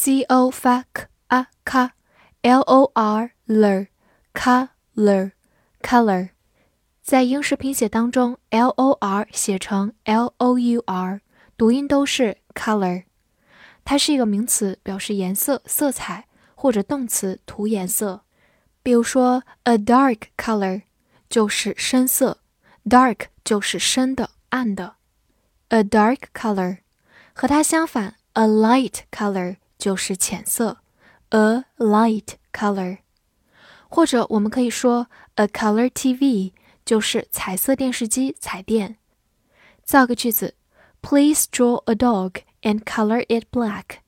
C o 发 k a k，l o r l，color color，在英式拼写当中，l o r 写成 l o u r，读音都是 color。它是一个名词，表示颜色、色彩，或者动词涂颜色。比如说，a dark color 就是深色，dark 就是深的、暗的。a dark color 和它相反，a light color。就是浅色，a light color，或者我们可以说 a color TV，就是彩色电视机、彩电。造个句子：Please draw a dog and color it black。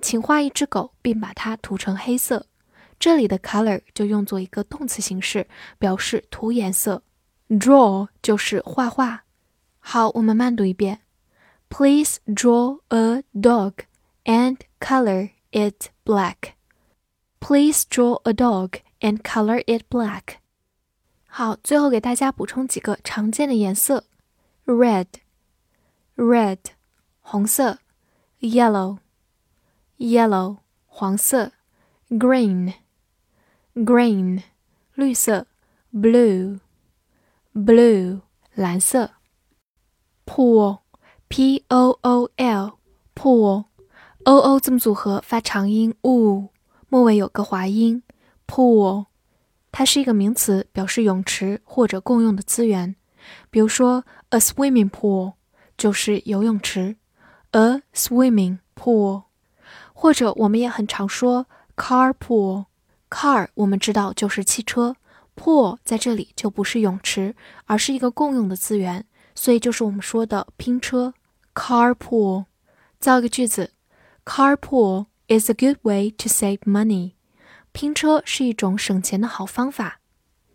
请画一只狗并把它涂成黑色。这里的 color 就用作一个动词形式，表示涂颜色。Draw 就是画画。好，我们慢读一遍：Please draw a dog。and color it black. Please draw a dog and color it black. 好，最后给大家补充几个常见的颜色：red, red，红色；yellow, yellow，黄色；green, green，绿色；blue, blue，蓝色；pool, p o o l, pool。 o o 字母组合发长音 u，末尾有个滑音 pool，它是一个名词，表示泳池或者共用的资源。比如说 a swimming pool 就是游泳池，a swimming pool。或者我们也很常说 car pool，car 我们知道就是汽车，pool 在这里就不是泳池，而是一个共用的资源，所以就是我们说的拼车 car pool。造个句子。Carpool is a good way to save money。拼车是一种省钱的好方法。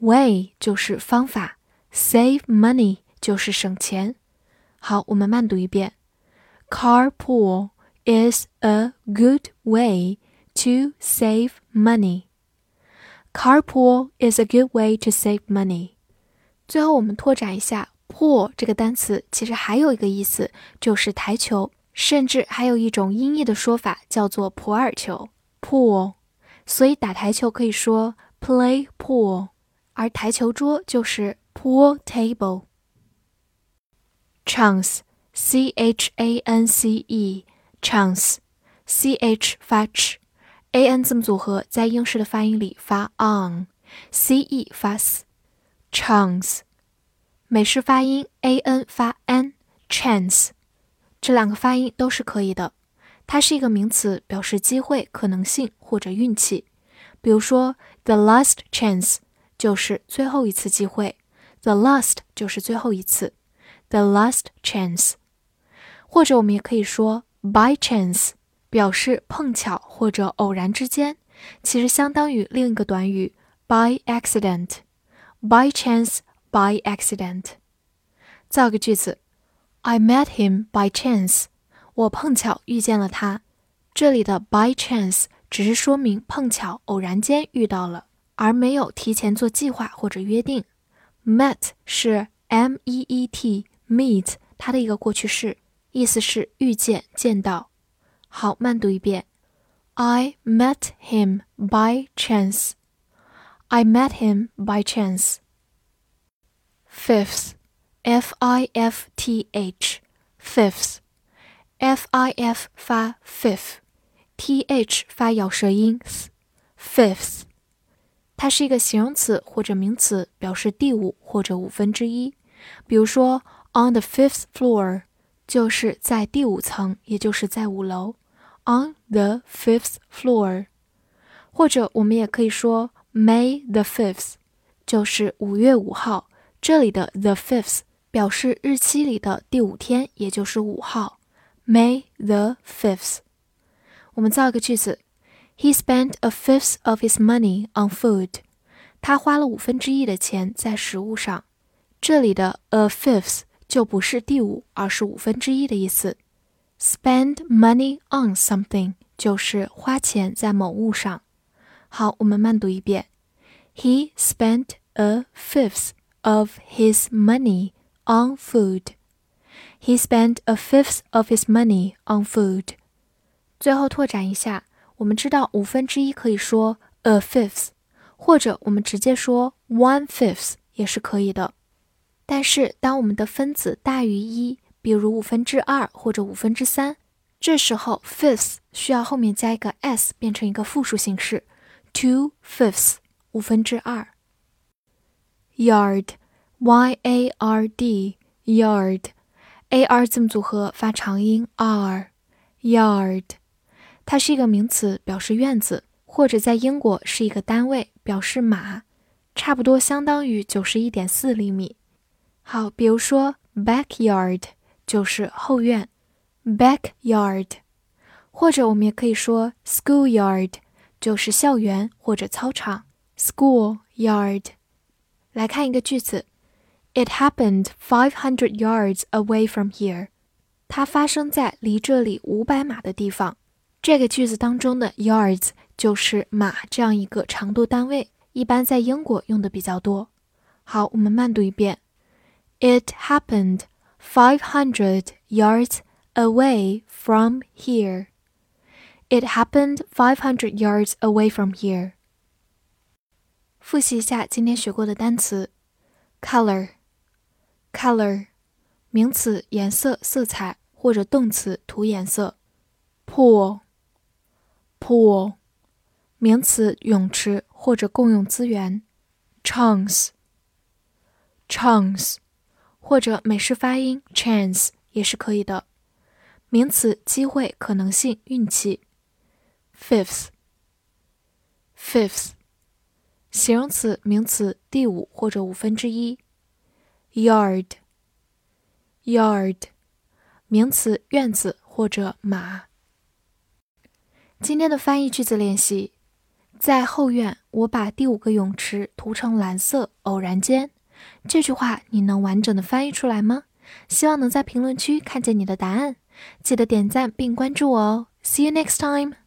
Way 就是方法，save money 就是省钱。好，我们慢读一遍。Carpool is a good way to save money. Carpool is a good way to save money. 最后，我们拓展一下 “pool” 这个单词，其实还有一个意思，就是台球。 甚至还有一种音译的说法叫做普洱球 （pool），所以打台球可以说 play pool，而台球桌就是 pool table。chance，c h a n c e，chance，c h 发 ch，a n 字母组合在英式的发音里发 on，c e 发 s，chance，美式发音 a n 发 n，chance。这两个发音都是可以的，它是一个名词，表示机会、可能性或者运气。比如说，the last chance 就是最后一次机会，the last 就是最后一次，the last chance。或者我们也可以说 by chance，表示碰巧或者偶然之间，其实相当于另一个短语 by accident。by chance，by accident。造个句子。I met him by chance。我碰巧遇见了他。这里的 by chance 只是说明碰巧、偶然间遇到了，而没有提前做计划或者约定。Met 是 m e e t meet 它的一个过去式，意思是遇见、见到。好，慢读一遍。I met him by chance. I met him by chance. Fifth. f i f t h，fifth，f i f 发 fifth，t h 发咬舌音 s，fifth，它是一个形容词或者名词，表示第五或者五分之一。比如说，on the fifth floor 就是在第五层，也就是在五楼。on the fifth floor，或者我们也可以说 May the fifth，就是五月五号。这里的 the fifth。 表示日期里的第五天，也就是五号，May the fifth。我们造一个句子 He spent a fifth of his money on food. 他花了五分之一的钱在食物上。这里的 a fifth 就不是第五，而是五分之一的意思。Spend money on something 就是花钱在某物上。好，我们慢读一遍。He spent a fifth of his money on food. He spent a fifth of his money on food. 最后拓展一下，我们知道五分之一可以说 a fifth，或者我们直接说 one fifth 也是可以的。但是当我们的分子大于一，比如五分之二或者五分之三，这时候 fifth 需要后面加一个 s，变成一个复数形式，two fifths 五分之二。yard yard，y a r d，yard，a r 字母组合发长音 r，yard，它是一个名词，表示院子，或者在英国是一个单位，表示码，差不多相当于九十一点四厘米。好，比如说 backyard。就是后院，backyard，或者我们也可以说 schoolyard，就是校园或者操场，schoolyard。来看一个句子 ，It happened five hundred yards away from here。它发生在离这里五百码的地方。这个句子当中的 yards 就是码这样一个长度单位，一般在英国用的比较多。好，我们慢读一遍，It happened。500 yards away from here. It happened 500 yards away from here. 复习一下今天学过的单词 Color，名词，颜色、色彩，或者动词，涂颜色；pool，pool，名词，泳池或者共用资源；chance，chance。或者美式发音 chance 也是可以的。名词机会、可能性、运气。fifth，fifth，形容词、名词第五或者五分之一。yard，yard，名词院子或者马。今天的翻译句子练习，在后院，我把第五个泳池涂成蓝色。偶然间。这句话你能完整的翻译出来吗？希望能在评论区看见你的答案。记得点赞并关注我哦。See you next time.